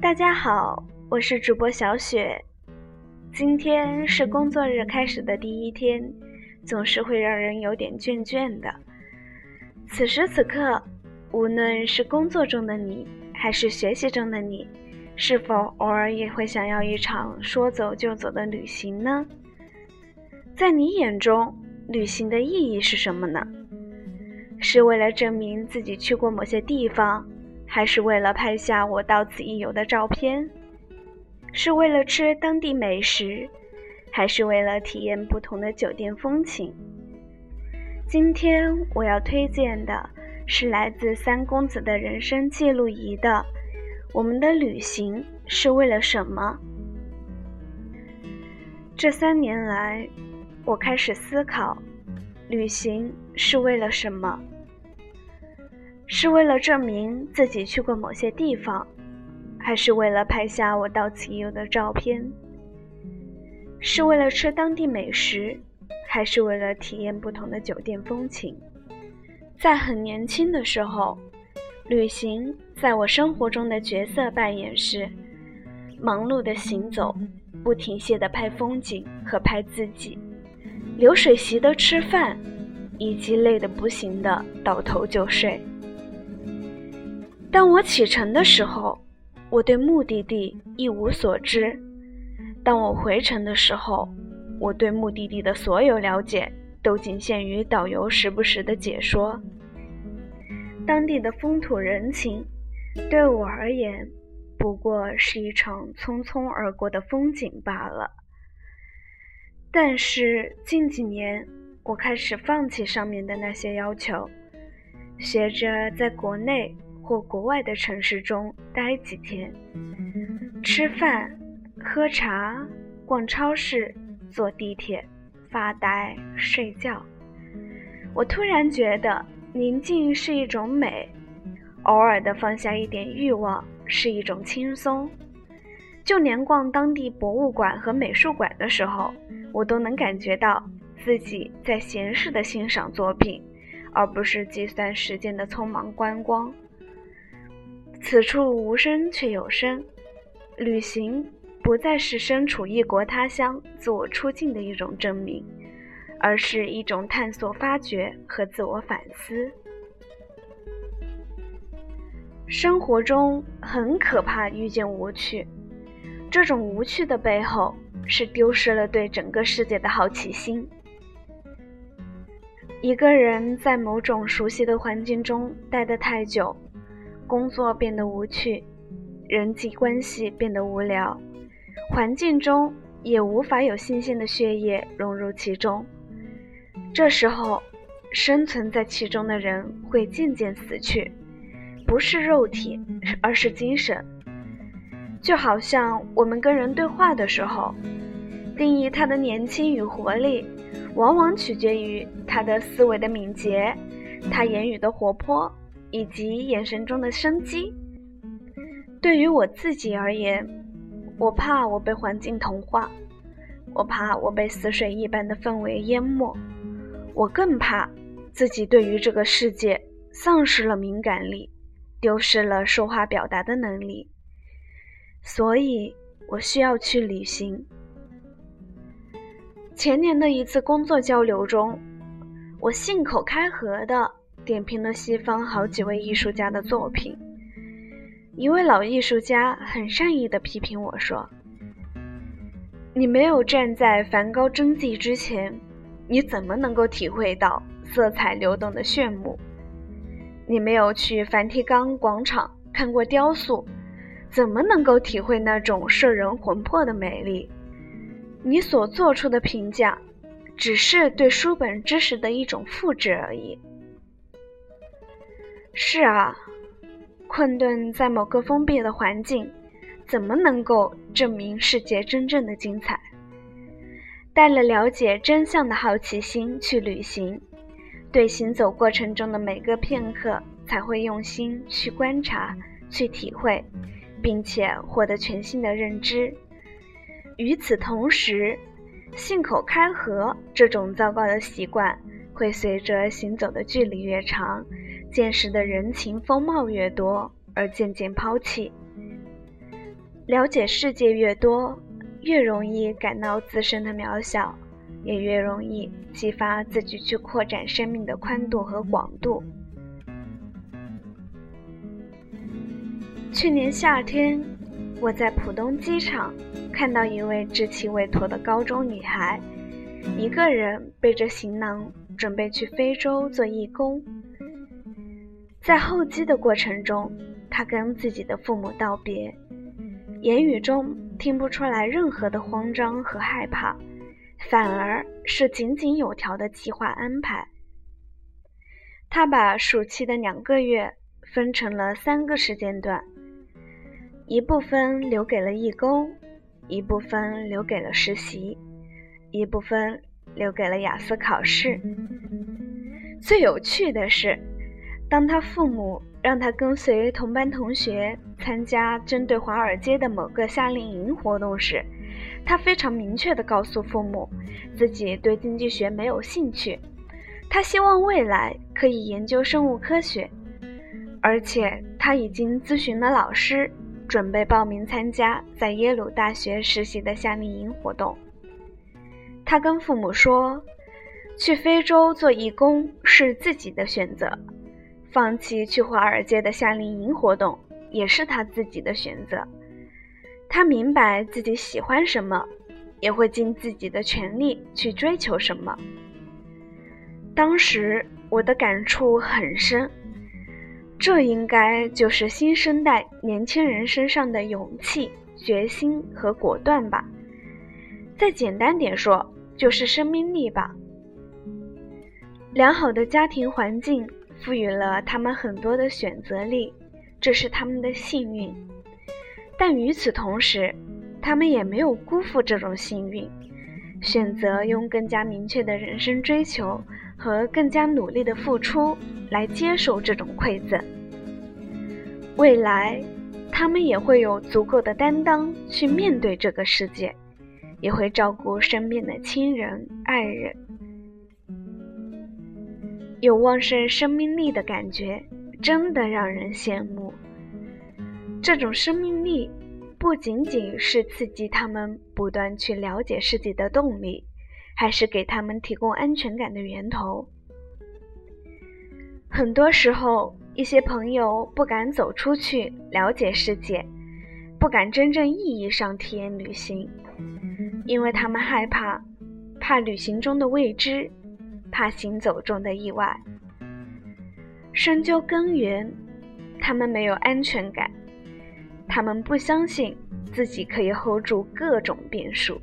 大家好，我是主播小雪。今天是工作日开始的第一天，总是会让人有点倦倦的。此时此刻，无论是工作中的你，还是学习中的你，是否偶尔也会想要一场说走就走的旅行呢？在你眼中，旅行的意义是什么呢？是为了证明自己去过某些地方？还是为了拍下我到此一游的照片，是为了吃当地美食，还是为了体验不同的酒店风情？今天我要推荐的是来自三公子的人生记录仪的《我们的旅行是为了什么》。这三年来，我开始思考，旅行是为了什么？是为了证明自己去过某些地方，还是为了拍下我到此一游的照片？是为了吃当地美食，还是为了体验不同的酒店风情？在很年轻的时候，旅行在我生活中的角色扮演是：忙碌的行走，不停歇的拍风景和拍自己，流水席的吃饭，以及累得不行的倒头就睡。当我启程的时候，我对目的地一无所知；当我回程的时候，我对目的地的所有了解都仅限于导游时不时的解说。当地的风土人情，对我而言，不过是一场匆匆而过的风景罢了。但是近几年，我开始放弃上面的那些要求，学着在国内。或国外的城市中待几天，吃饭、喝茶、逛超市、坐地铁、发呆、睡觉。我突然觉得宁静是一种美，偶尔的放下一点欲望是一种轻松。就连逛当地博物馆和美术馆的时候，我都能感觉到自己在闲适的欣赏作品，而不是计算时间的匆忙观光。此处无声却有声，旅行不再是身处异国他乡、自我出境的一种证明，而是一种探索、发掘和自我反思。生活中很可怕遇见无趣，这种无趣的背后是丢失了对整个世界的好奇心。一个人在某种熟悉的环境中待得太久。工作变得无趣，人际关系变得无聊，环境中也无法有新鲜的血液融入其中。这时候，生存在其中的人会渐渐死去，不是肉体，而是精神。就好像我们跟人对话的时候，定义他的年轻与活力，往往取决于他的思维的敏捷，他言语的活泼。以及眼神中的生机。对于我自己而言，我怕我被环境同化，我怕我被死水一般的氛围淹没，我更怕自己对于这个世界丧失了敏感力，丢失了说话表达的能力。所以，我需要去旅行。前年的一次工作交流中，我信口开河的。点评了西方好几位艺术家的作品。一位老艺术家很善意地批评我说：“你没有站在梵高真迹之前，你怎么能够体会到色彩流动的炫目？你没有去梵蒂冈广场看过雕塑，怎么能够体会那种摄人魂魄的美丽？你所做出的评价，只是对书本知识的一种复制而已。”是啊，困顿在某个封闭的环境，怎么能够证明世界真正的精彩？带了了解真相的好奇心去旅行，对行走过程中的每个片刻才会用心去观察、去体会，并且获得全新的认知。与此同时，信口开河这种糟糕的习惯。会随着行走的距离越长，见识的人情风貌越多而渐渐抛弃。了解世界越多，越容易感到自身的渺小，也越容易激发自己去扩展生命的宽度和广度。去年夏天，我在浦东机场看到一位稚气未脱的高中女孩，一个人背着行囊，准备去非洲做义工。在候机的过程中，她跟自己的父母道别。言语中听不出来任何的慌张和害怕，反而是井井有条的计划安排。他把暑期的两个月分成了三个时间段，一部分留给了义工，一部分留给了实习，一部分留给了雅思考试。最有趣的是，当他父母。让他跟随同班同学参加针对华尔街的某个夏令营活动时，他非常明确地告诉父母，自己对经济学没有兴趣，他希望未来可以研究生物科学，而且他已经咨询了老师，准备报名参加在耶鲁大学实习的夏令营活动。他跟父母说，去非洲做义工是自己的选择。放弃去华尔街的夏令营活动也是他自己的选择。他明白自己喜欢什么，也会尽自己的全力去追求什么。当时我的感触很深，这应该就是新生代年轻人身上的勇气、决心和果断吧。再简单点说，就是生命力吧。良好的家庭环境。赋予了他们很多的选择力，这是他们的幸运。但与此同时，他们也没有辜负这种幸运，选择用更加明确的人生追求和更加努力的付出来接受这种馈赠。未来，他们也会有足够的担当去面对这个世界，也会照顾身边的亲人、爱人。有旺盛生命力的感觉，真的让人羡慕。这种生命力不仅仅是刺激他们不断去了解世界的动力，还是给他们提供安全感的源头。很多时候，一些朋友不敢走出去了解世界，不敢真正意义上体验旅行，因为他们害怕，怕旅行中的未知。怕行走中的意外，深究根源，他们没有安全感，他们不相信自己可以 hold 住各种变数，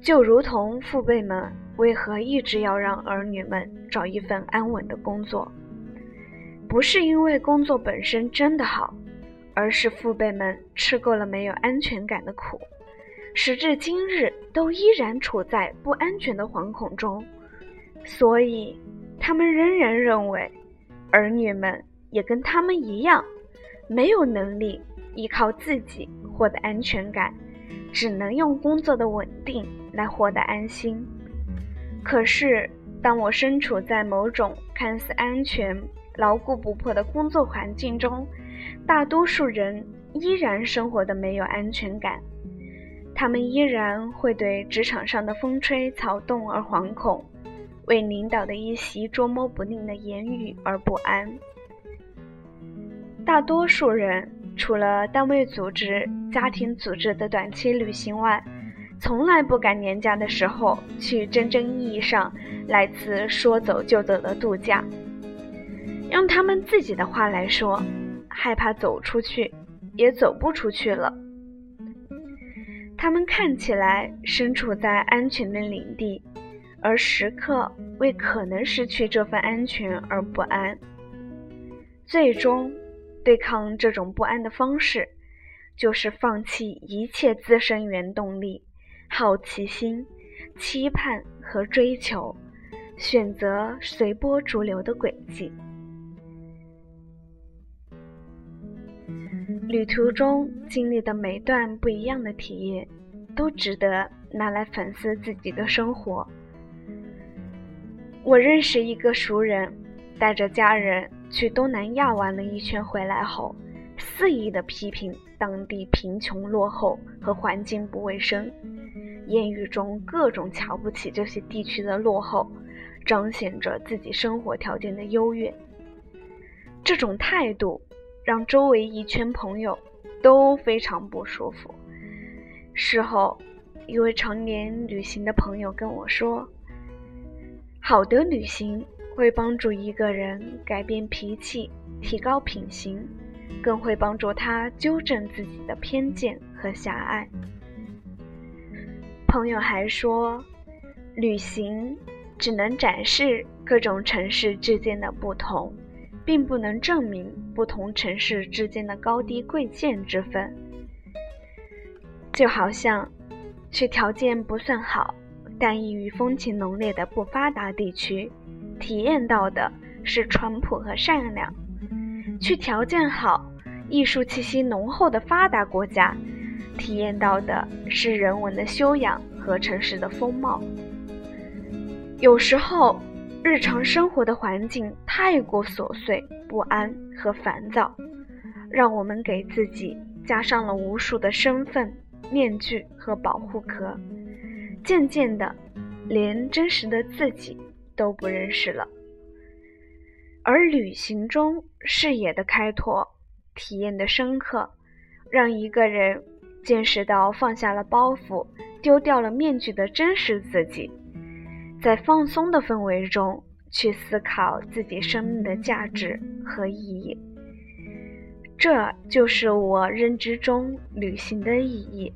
就如同父辈们为何一直要让儿女们找一份安稳的工作，不是因为工作本身真的好，而是父辈们吃够了没有安全感的苦，时至今日都依然处在不安全的惶恐中。所以，他们仍然认为，儿女们也跟他们一样，没有能力依靠自己获得安全感，只能用工作的稳定来获得安心。可是，当我身处在某种看似安全、牢固不破的工作环境中，大多数人依然生活的没有安全感，他们依然会对职场上的风吹草动而惶恐。为领导的一席捉摸不定的言语而不安。大多数人除了单位组织、家庭组织的短期旅行外，从来不敢年假的时候去真正意义上来自说走就走的度假。用他们自己的话来说，害怕走出去，也走不出去了。他们看起来身处在安全的领地。而时刻为可能失去这份安全而不安，最终对抗这种不安的方式，就是放弃一切自身原动力、好奇心、期盼和追求，选择随波逐流的轨迹。旅途中经历的每段不一样的体验，都值得拿来反思自己的生活。我认识一个熟人，带着家人去东南亚玩了一圈，回来后肆意的批评当地贫穷落后和环境不卫生，艳遇中各种瞧不起这些地区的落后，彰显着自己生活条件的优越。这种态度让周围一圈朋友都非常不舒服。事后，一位常年旅行的朋友跟我说。好的旅行会帮助一个人改变脾气、提高品行，更会帮助他纠正自己的偏见和狭隘。朋友还说，旅行只能展示各种城市之间的不同，并不能证明不同城市之间的高低贵贱之分。就好像，去条件不算好。但异于风情浓烈的不发达地区，体验到的是淳朴和善良；去条件好、艺术气息浓厚的发达国家，体验到的是人文的修养和城市的风貌。有时候，日常生活的环境太过琐碎、不安和烦躁，让我们给自己加上了无数的身份面具和保护壳。渐渐的，连真实的自己都不认识了。而旅行中视野的开拓、体验的深刻，让一个人见识到放下了包袱、丢掉了面具的真实自己，在放松的氛围中去思考自己生命的价值和意义。这就是我认知中旅行的意义。